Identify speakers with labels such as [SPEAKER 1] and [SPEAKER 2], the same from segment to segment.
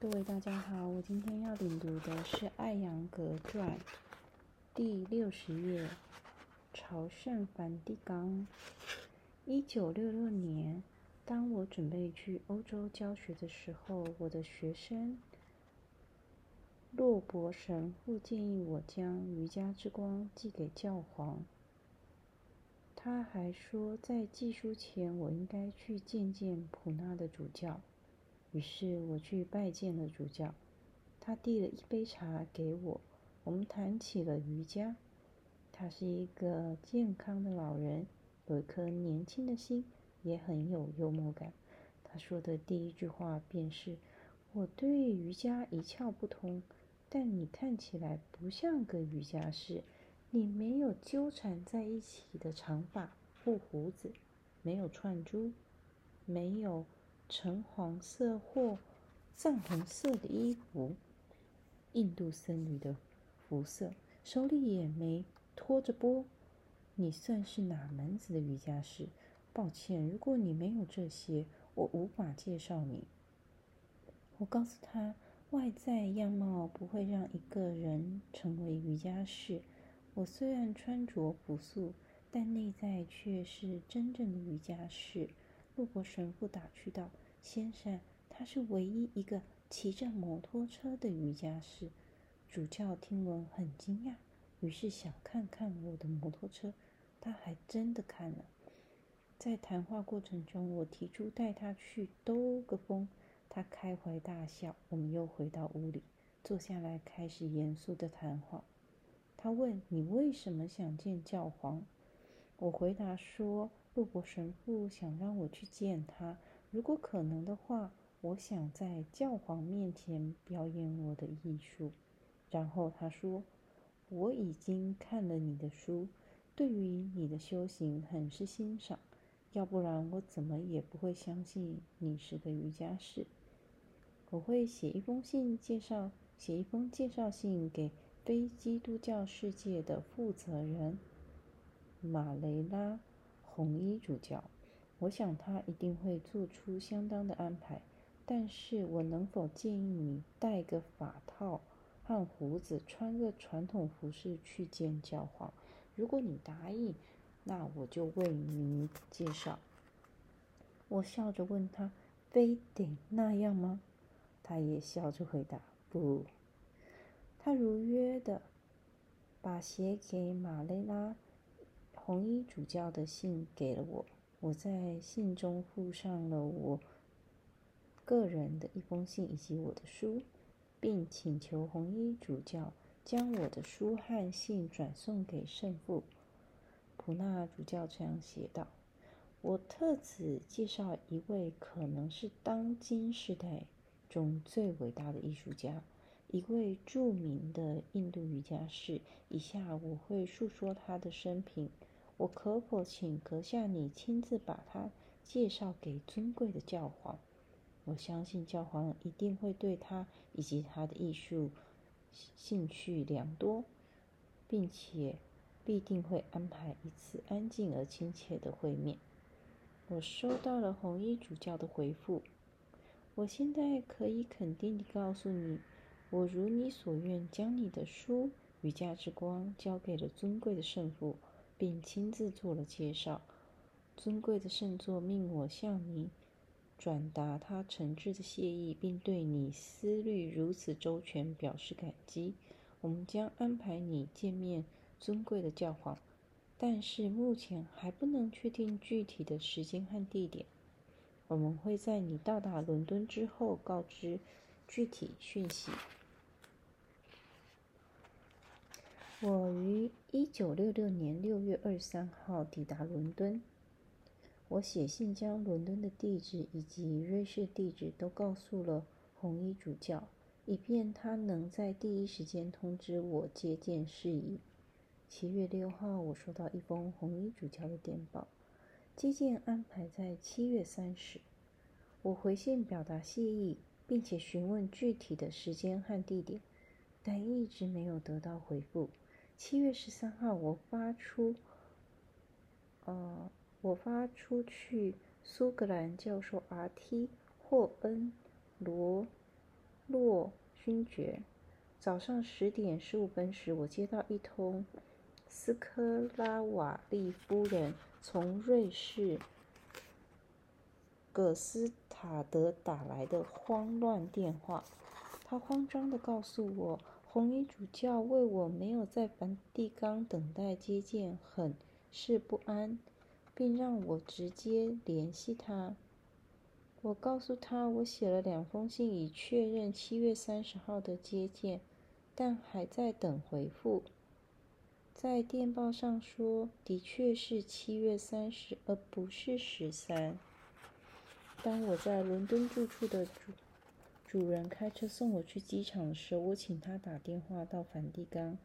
[SPEAKER 1] 各位大家好，我今天要领读的是《艾扬格传》第六十页，朝圣梵蒂冈。一九六六年，当我准备去欧洲教学的时候，我的学生洛伯神父建议我将瑜伽之光寄给教皇。他还说，在寄书前，我应该去见见普纳的主教。于是我去拜见了主教，他递了一杯茶给我，我们谈起了瑜伽。他是一个健康的老人，有一颗年轻的心，也很有幽默感。他说的第一句话便是：“我对瑜伽一窍不通，但你看起来不像个瑜伽师。你没有纠缠在一起的长发或胡子，没有串珠，没有。”橙黄色或藏红色的衣服，印度僧侣的服色，手里也没托着钵。你算是哪门子的瑜伽士？抱歉，如果你没有这些，我无法介绍你。我告诉他，外在样貌不会让一个人成为瑜伽士。我虽然穿着朴素，但内在却是真正的瑜伽士。路伯神父打趣道：“先生，他是唯一一个骑着摩托车的瑜伽师。”主教听闻很惊讶，于是想看看我的摩托车。他还真的看了。在谈话过程中，我提出带他去兜个风，他开怀大笑。我们又回到屋里，坐下来开始严肃的谈话。他问：“你为什么想见教皇？”我回答说。路伯神父想让我去见他，如果可能的话，我想在教皇面前表演我的艺术。然后他说：“我已经看了你的书，对于你的修行很是欣赏，要不然我怎么也不会相信你是个瑜伽士。我会写一封信介绍，写一封介绍信给非基督教世界的负责人马雷拉。”红衣主教，我想他一定会做出相当的安排。但是我能否建议你戴个法套和胡子，穿个传统服饰去见教皇？如果你答应，那我就为你介绍。我笑着问他：“非得那样吗？”他也笑着回答：“不。”他如约的把写给马雷拉。红衣主教的信给了我，我在信中附上了我个人的一封信以及我的书，并请求红衣主教将我的书和信转送给圣父。普纳主教这样写道：“我特此介绍一位可能是当今时代中最伟大的艺术家，一位著名的印度瑜伽士。以下我会述说他的生平。”我可否请阁下你亲自把他介绍给尊贵的教皇？我相信教皇一定会对他以及他的艺术兴趣良多，并且必定会安排一次安静而亲切的会面。我收到了红衣主教的回复。我现在可以肯定地告诉你，我如你所愿，将你的书《与价值观》交给了尊贵的圣父。并亲自做了介绍。尊贵的圣座命我向你转达他诚挚的谢意，并对你思虑如此周全表示感激。我们将安排你见面尊贵的教皇，但是目前还不能确定具体的时间和地点。我们会在你到达伦敦之后告知具体讯息。我于一九六六年六月二十三号抵达伦敦。我写信将伦敦的地址以及瑞士地址都告诉了红衣主教，以便他能在第一时间通知我接见事宜。七月六号，我收到一封红衣主教的电报，接见安排在七月三十。我回信表达谢意，并且询问具体的时间和地点，但一直没有得到回复。七月十三号，我发出，呃，我发出去苏格兰教授 R.T. 霍恩罗洛勋爵。早上十点十五分时，我接到一通斯科拉瓦利夫人从瑞士葛斯塔德打来的慌乱电话。她慌张地告诉我，红衣主教为我没有在梵蒂冈等待接见很是不安，并让我直接联系他。我告诉他，我写了两封信，以确认七月三十号的接见。但还在等回复。在电报上说，的确是七月三十，而不是十三。当我在伦敦住处的主主人开车送我去机场时，我请他打电话到梵蒂冈，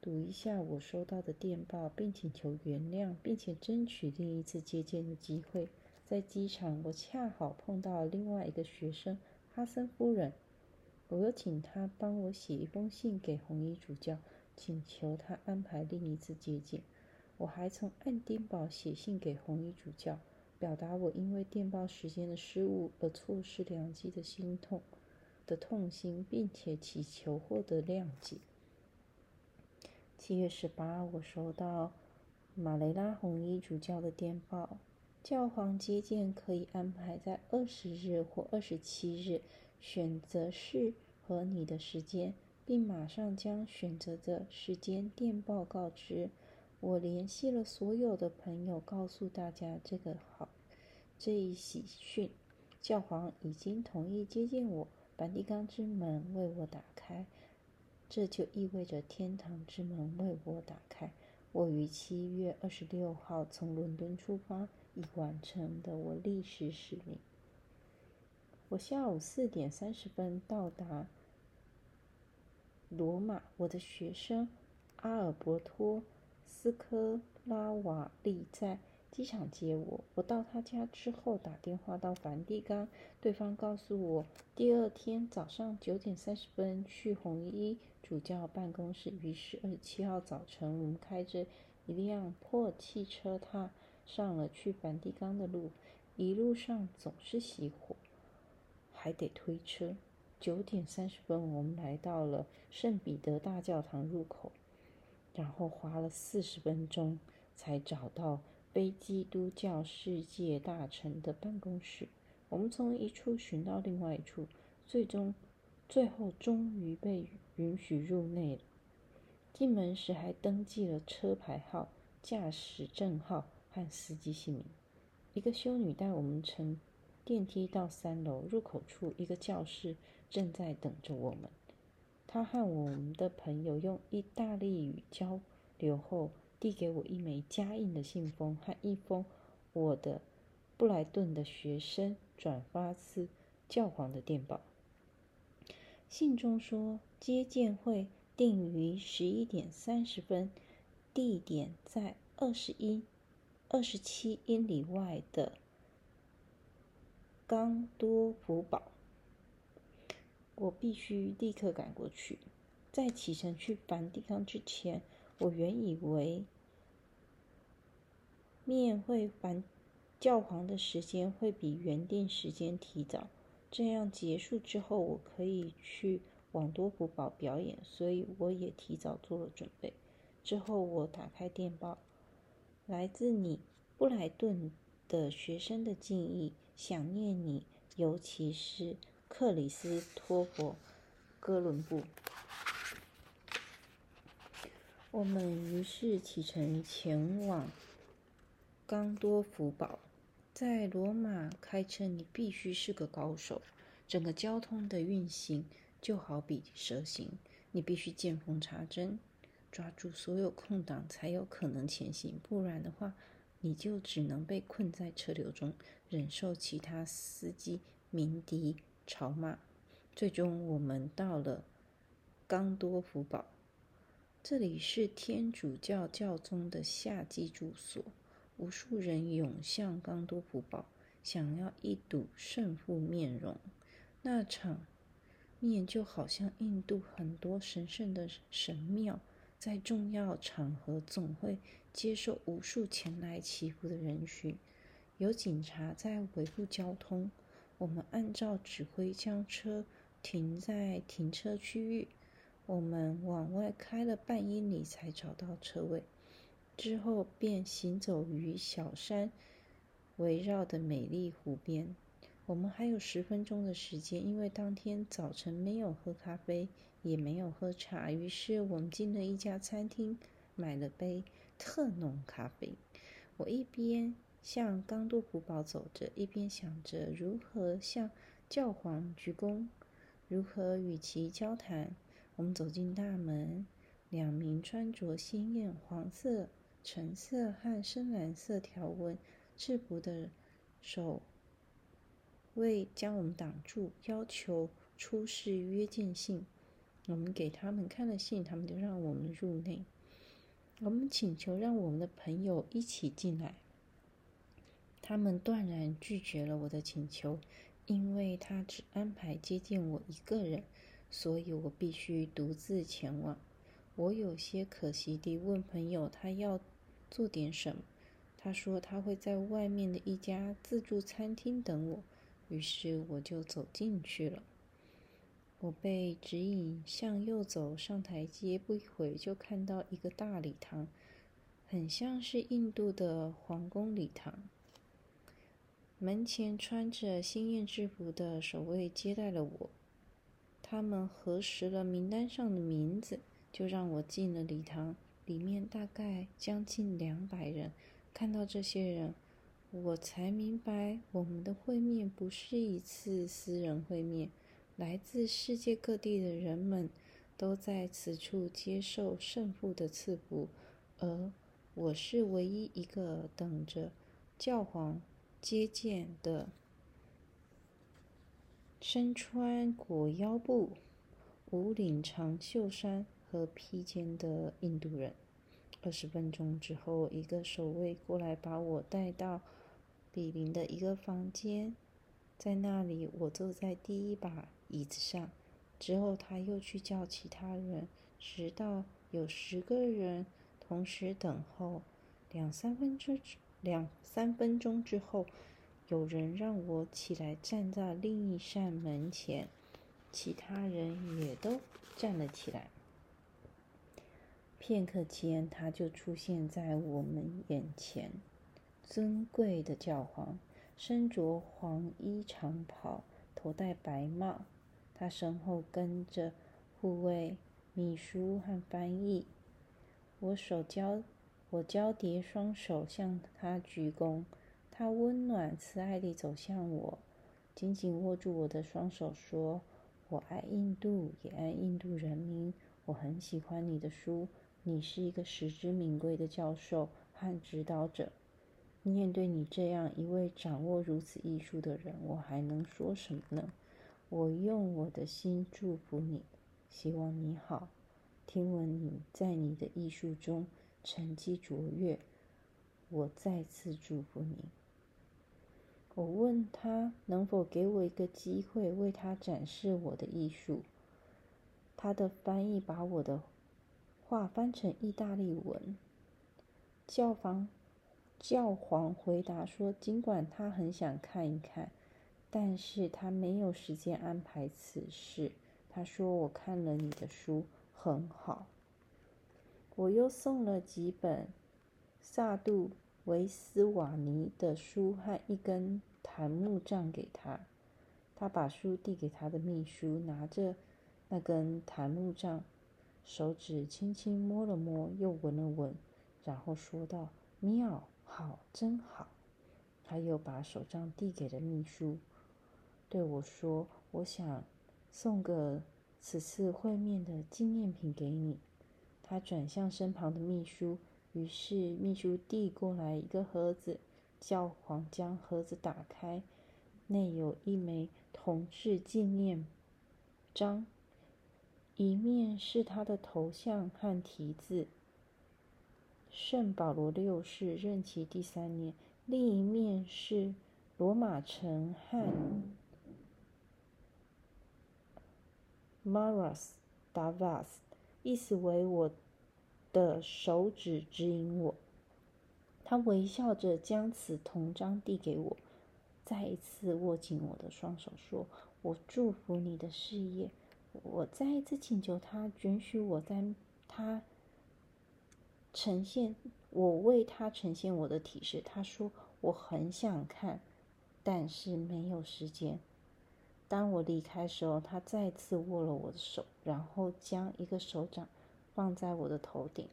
[SPEAKER 1] 读一下我收到的电报，并请求原谅，并且争取另一次接见的机会。在机场，我恰好碰到了另外一个学生哈森夫人。我又请他帮我写一封信给红衣主教，请求他安排另一次接见。我还从爱丁堡写信给红衣主教，表达我因为电报时间的失误而错失良机的心痛的痛心，并且祈求获得谅解。七月十八，我收到马雷拉红衣主教的电报，教皇接见可以安排在二十日或二十七日。选择适合你的时间，并马上将选择的时间电报告知。我联系了所有的朋友，告诉大家这个好这一喜讯：教皇已经同意接见我，梵蒂冈之门为我打开。这就意味着天堂之门为我打开。我于七月二十六号从伦敦出发，已完成的我历史使命。我下午四点三十分到达罗马。我的学生阿尔伯托·斯科拉瓦利在机场接我。我到他家之后打电话到梵蒂冈，对方告诉我第二天早上九点三十分去红衣主教办公室。于是二十七号早晨，我们开着一辆破汽车，踏上了去梵蒂冈的路。一路上总是熄火。还得推车。九点三十分，我们来到了圣彼得大教堂入口，然后花了四十分钟才找到非基督教世界大臣的办公室。我们从一处寻到另外一处，最终最后终于被允许入内了。进门时还登记了车牌号、驾驶证号和司机姓名。一个修女带我们乘。电梯到三楼入口处，一个教室正在等着我们。她和我们的朋友用意大利语交流后，递给我一枚加印的信封和一封我的布莱顿的学生转发自教皇的电报。信中说，接见会定于十一点三十分，地点在二十一、二十七英里外的。冈多福堡，我必须立刻赶过去。在启程去梵蒂冈之前，我原以为面会梵教皇的时间会比原定时间提早，这样结束之后我可以去往多福堡表演，所以我也提早做了准备。之后我打开电报，来自你布莱顿的学生的敬意。想念你，尤其是克里斯托弗·哥伦布。我们于是启程前往冈多福堡。在罗马开车，你必须是个高手。整个交通的运行就好比蛇行，你必须见缝插针，抓住所有空档，才有可能前行。不然的话，你就只能被困在车流中。忍受其他司机鸣笛吵骂，最终我们到了冈多福堡。这里是天主教教宗的夏季住所，无数人涌向冈多福堡，想要一睹圣父面容。那场面就好像印度很多神圣的神庙，在重要场合总会接受无数前来祈福的人群。有警察在维护交通。我们按照指挥将车停在停车区域。我们往外开了半英里才找到车位，之后便行走于小山围绕的美丽湖边。我们还有十分钟的时间，因为当天早晨没有喝咖啡，也没有喝茶。于是我们进了一家餐厅，买了杯特浓咖啡。我一边向刚多古堡走着，一边想着如何向教皇鞠躬，如何与其交谈。我们走进大门，两名穿着鲜艳黄色、橙色和深蓝色条纹制服的手。卫将我们挡住，要求出示约见信。我们给他们看了信，他们就让我们入内。我们请求让我们的朋友一起进来，他们断然拒绝了我的请求，因为他只安排接见我一个人，所以我必须独自前往。我有些可惜地问朋友，他要做点什么？他说他会在外面的一家自助餐厅等我。于是我就走进去了。我被指引向右走上台阶，不一会就看到一个大礼堂，很像是印度的皇宫礼堂。门前穿着鲜艳制服的守卫接待了我，他们核实了名单上的名字，就让我进了礼堂。里面大概将近两百人。看到这些人。我才明白，我们的会面不是一次私人会面。来自世界各地的人们都在此处接受圣父的赐福，而我是唯一一个等着教皇接见的。身穿裹腰布、无领长袖衫和披肩的印度人。二十分钟之后，一个守卫过来把我带到。比邻的一个房间，在那里，我坐在第一把椅子上。之后，他又去叫其他人，直到有十个人同时等候。两三分钟，两三分钟之后，有人让我起来站在另一扇门前，其他人也都站了起来。片刻间，他就出现在我们眼前。尊贵的教皇，身着黄衣长袍，头戴白帽。他身后跟着护卫、秘书和翻译。我手交，我交叠双手向他鞠躬。他温暖慈爱地走向我，紧紧握住我的双手，说：“我爱印度，也爱印度人民。我很喜欢你的书，你是一个实至名归的教授和指导者。”面对你这样一位掌握如此艺术的人，我还能说什么呢？我用我的心祝福你，希望你好。听闻你在你的艺术中成绩卓越，我再次祝福你。我问他能否给我一个机会为他展示我的艺术。他的翻译把我的话翻成意大利文。教房。教皇回答说：“尽管他很想看一看，但是他没有时间安排此事。”他说：“我看了你的书，很好。”我又送了几本萨杜维斯瓦尼的书和一根檀木杖给他。他把书递给他的秘书，拿着那根檀木杖，手指轻轻摸了摸，又闻了闻，然后说道：“妙。”好，真好。他又把手杖递给了秘书，对我说：“我想送个此次会面的纪念品给你。”他转向身旁的秘书，于是秘书递过来一个盒子。教皇将盒子打开，内有一枚铜制纪念章，一面是他的头像和题字。圣保罗六世任期第三年，另一面是罗马城和 Maras Davas，意思为我的手指指引我。他微笑着将此铜章递给我，再一次握紧我的双手，说：“我祝福你的事业。我再一次请求他允许我在他呈现，我为他呈现我的体式。他说我很想看，但是没有时间。当我离开时候，他再次握了我的手，然后将一个手掌放在我的头顶。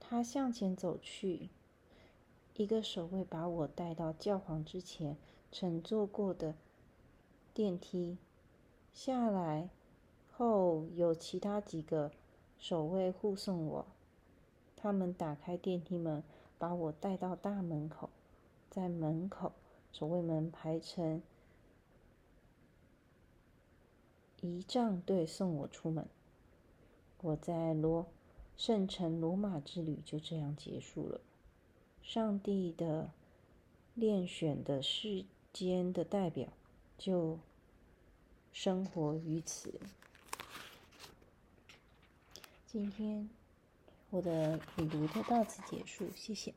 [SPEAKER 1] 他向前走去，一个守卫把我带到教皇之前乘坐过的电梯下来后，有其他几个守卫护送我。他们打开电梯门，把我带到大门口，在门口，守卫们排成。仪仗队送我出门，我在罗圣城罗马之旅就这样结束了。上帝的恋选的世间的代表就生活于此。今天我的旅途就到此结束，谢谢。